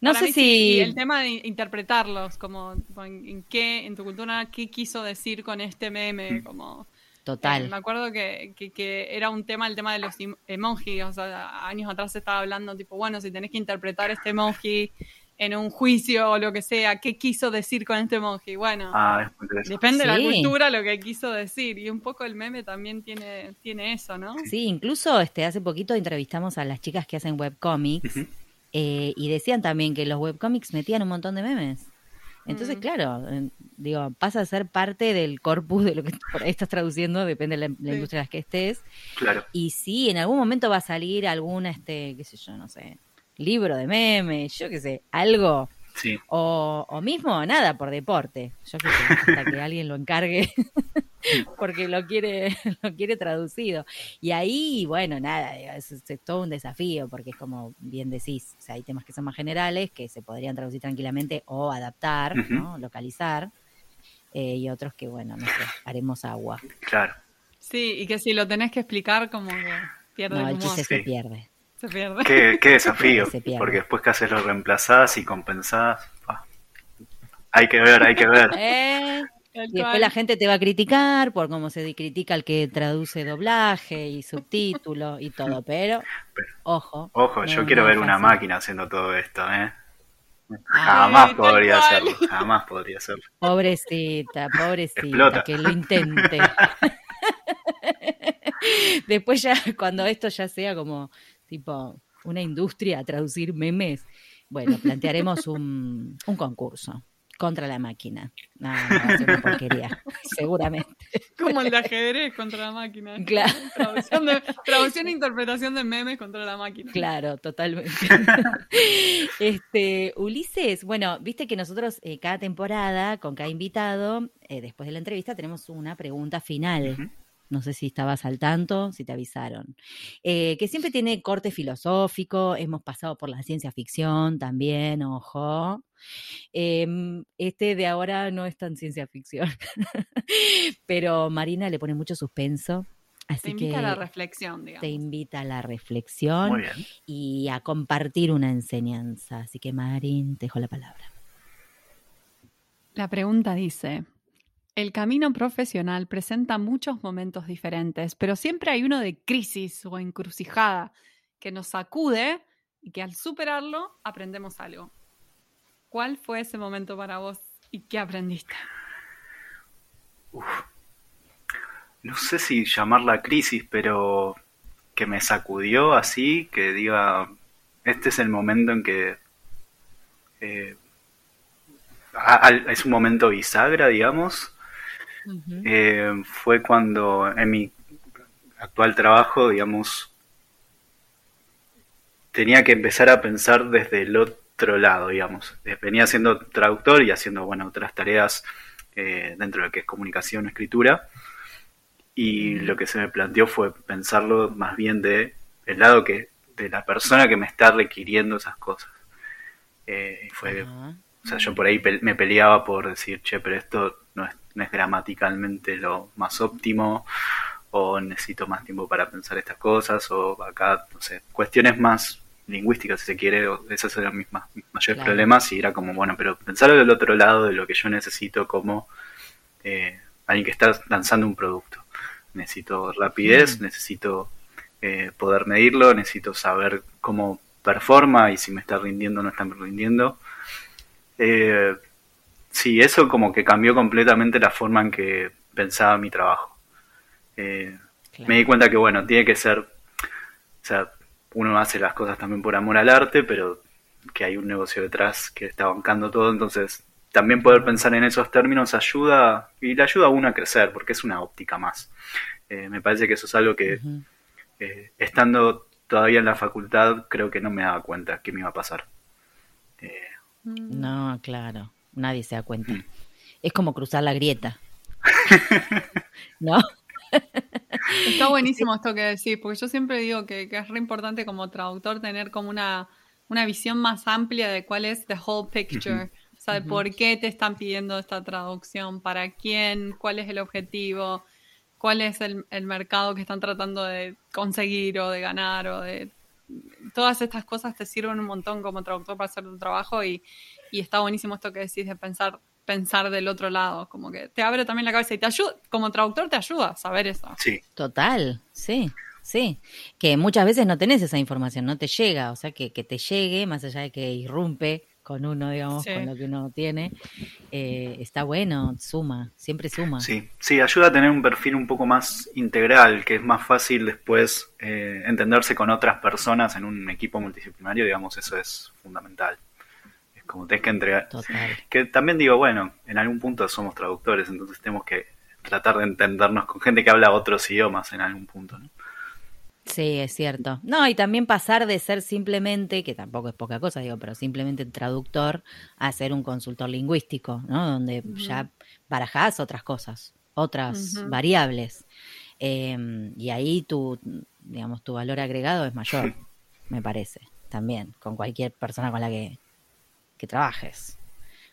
No Para sé si. el tema de interpretarlos, como en, en qué, en tu cultura, qué quiso decir con este meme, como... Total. Eh, me acuerdo que, que- que era un tema, el tema de los em- emojis, o sea, años atrás se estaba hablando, tipo, bueno, si tenés que interpretar este emoji en un juicio o lo que sea, ¿qué quiso decir con este emoji? Bueno, Ah, es depende de la Sí. cultura lo que quiso decir, y un poco el meme también tiene, tiene eso, ¿no? Sí, incluso este hace poquito entrevistamos a las chicas que hacen webcomics Ujú. eh, y decían también que los webcomics metían un montón de memes. Entonces, Mm. claro, digo, pasa a ser parte del corpus de lo que por ahí estás traduciendo, depende de la, la Sí. industria en la que estés. Claro. Y sí, en algún momento va a salir algún, este, qué sé yo, no sé, libro de memes, yo qué sé, algo. Sí. O, o mismo nada, por deporte. Yo qué sé, hasta que alguien lo encargue porque lo quiere, lo quiere traducido. Y ahí, bueno, nada, es, es todo un desafío, porque es como bien decís, o sea, hay temas que son más generales, que se podrían traducir tranquilamente o adaptar. ¿no? localizar, eh, y otros que, bueno, no sé, haremos agua. Claro. Sí, y que si lo tenés que explicar, como que pierde No, el el humor, chiste se Sí. pierde. Se pierde. Qué, qué desafío. Se pierde. Porque después que haces lo reemplazás y compensás. ah. Hay que ver, hay que ver. ¿Eh? Y después cual. la gente te va a criticar por cómo se critica el que traduce doblaje y subtítulo y todo, pero Pero- ojo. Ojo, no- yo quiero ver una máquina haciendo todo esto, ¿eh? Ah, Jamás podría cual. hacerlo, jamás podría hacerlo. Pobrecita, pobrecita, Explota. que lo intente. Después ya, cuando esto ya sea como tipo una industria a traducir memes, bueno, plantearemos un, un concurso contra la máquina. No, no, va a ser una porquería, seguramente. Como el de ajedrez contra la máquina. Claro. Traducción, de, traducción e interpretación de memes contra la máquina. Claro, totalmente. este, Ulises, bueno, viste que nosotros eh, cada temporada, con cada invitado, eh, después de la entrevista, tenemos una pregunta final. Ujú. No sé si estabas al tanto, si te avisaron. Eh, que siempre tiene corte filosófico, hemos pasado por la ciencia ficción también, ojo. Em, este de ahora no es tan ciencia ficción, pero Marina le pone mucho suspenso. Así Te invita que a la reflexión, digamos. te invita a la reflexión Muy bien. y a compartir una enseñanza. Así que, Marín, te dejo la palabra. La pregunta dice, el camino profesional presenta muchos momentos diferentes, pero siempre hay uno de crisis o encrucijada que nos sacude y que al superarlo aprendemos algo. ¿Cuál fue ese momento para vos y qué aprendiste? No sé si llamarla crisis, pero que me sacudió así, que diga, este es el momento en que eh, es un momento bisagra, digamos. Eh, fue cuando en mi actual trabajo, digamos, tenía que empezar a pensar desde el otro lado, digamos. Eh, Venía siendo traductor y haciendo, bueno, otras tareas eh, dentro de lo que es comunicación, escritura. Y lo que se me planteó fue pensarlo más bien de el lado que de la persona que me está requiriendo esas cosas. Eh, fue o sea, yo por ahí pe- me peleaba por decir, che, pero esto no es, no es gramaticalmente lo más óptimo, o necesito más tiempo para pensar estas cosas, o acá, no sé, cuestiones más lingüísticas, si se quiere, o esos eran mis, más- mis mayores Claro. problemas, y era como, bueno, pero pensarlo del otro lado de lo que yo necesito como eh, alguien que está lanzando un producto. Necesito rapidez, necesito eh, poder medirlo, necesito saber cómo performa y si me está rindiendo o no está rindiendo. Eh, sí, eso como que cambió completamente la forma en que pensaba mi trabajo. Eh, Claro. Me di cuenta que, bueno, tiene que ser, o sea, uno hace las cosas también por amor al arte, pero que hay un negocio detrás que está bancando todo, entonces también poder pensar en esos términos ayuda y le ayuda a uno a crecer, porque es una óptica más. Eh, me parece que eso es algo que, eh, estando todavía en la facultad, creo que no me daba cuenta que me iba a pasar. Eh, No, claro. Nadie se da cuenta. Mm. Es como cruzar la grieta. ¿No? Está buenísimo esto que decís, porque yo siempre digo que, que es re importante como traductor tener como una, una visión más amplia de cuál es the whole picture. O sea, por qué te están pidiendo esta traducción, para quién, cuál es el objetivo, cuál es el, el mercado que están tratando de conseguir o de ganar o de... Todas estas cosas te sirven un montón como traductor para hacer tu trabajo y, y está buenísimo esto que decís de pensar pensar del otro lado, como que te abre también la cabeza y te ayuda, como traductor te ayuda a saber eso. Sí, Total, sí, sí. Que muchas veces no tenés esa información, no te llega, o sea, que, que te llegue, más allá de que irrumpe con uno, digamos, Sí. con lo que uno tiene, eh, está bueno, suma, siempre suma. sí, sí, ayuda a tener un perfil un poco más integral, que es más fácil después eh, entenderse con otras personas en un equipo multidisciplinario, digamos, eso es fundamental. Es como tenés que entregar, Total. que también digo, bueno, en algún punto somos traductores, entonces tenemos que tratar de entendernos con gente que habla otros idiomas en algún punto, ¿no? Sí, es cierto. No, y también pasar de ser simplemente, que tampoco es poca cosa, digo, pero simplemente traductor a ser un consultor lingüístico, ¿no? Donde ya barajás otras cosas, otras variables. Eh, y ahí tu, digamos, tu valor agregado es mayor, me parece, también, con cualquier persona con la que, que trabajes.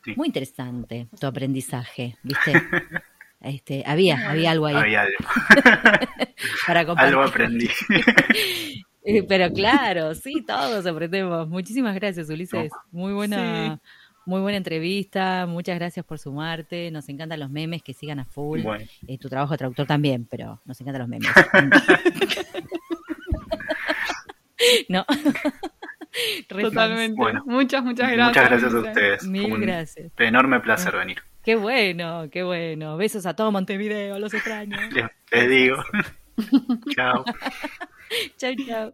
Sí. Muy interesante tu aprendizaje, ¿viste? Este, había, había algo ahí Había algo, para compartir. algo aprendí. Eh, Pero claro, sí, todos aprendemos. Muchísimas gracias, Ulises. Muy buena, Sí. muy buena entrevista. Muchas gracias por sumarte. Nos encantan los memes que sigan a full. Bueno. Eh, tu trabajo de traductor también, pero nos encantan los memes. no. Totalmente. Bueno. muchas, muchas gracias. Muchas gracias a ustedes. Mil un gracias. enorme placer venir. Qué bueno, qué bueno. Besos a todo Montevideo, los extraño. Les, les digo. Chao. chau, chau.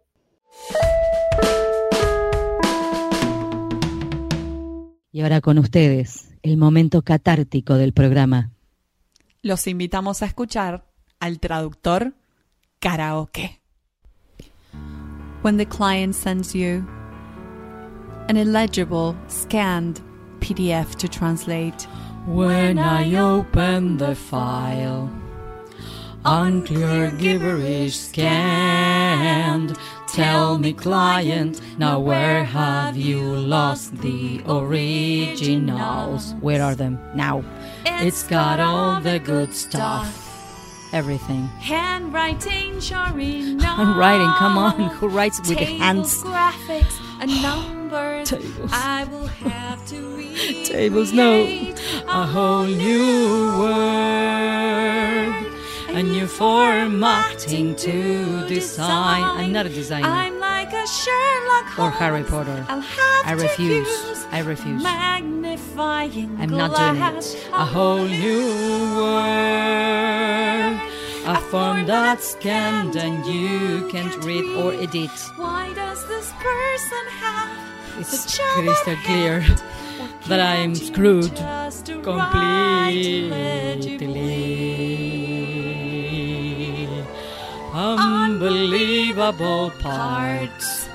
Y ahora con ustedes, el momento catártico del programa. Los invitamos a escuchar al traductor karaoke. When the client sends you an illegible scanned PDF to translate, When I open the file, unclear gibberish scanned. Tell me, client, now where have you lost the originals? Where are them now? It's got all the good stuff. Everything. Handwriting, sure enough. Handwriting, come on, who writes with the hands? graphics, and numbers. Tables. I will have to read. Tables, no. A whole new word. A new formatting to design. I'm not a designer. I'm like a Sherlock Holmes. Or Harry Potter. I'll have I to refuse. use I refuse. Magnifying I'm not doing glass. it. A whole new word. A form that's scanned and you can't read or edit. Why does this person have It's crystal clear that I'm screwed completely. Unbelievable parts.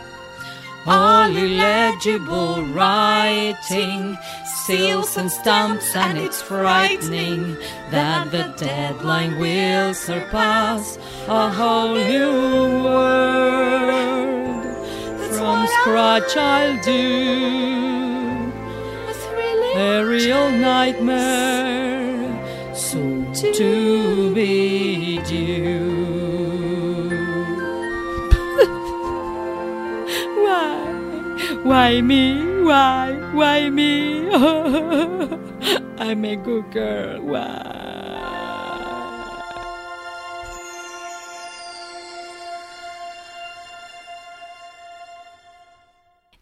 All illegible writing, seals and stamps, and it's frightening that the deadline will surpass a whole new world. Scratch, I'll do A thrilling a real nightmare soon to be due. why? Why me? Why? Why me? I'm a good girl. Why?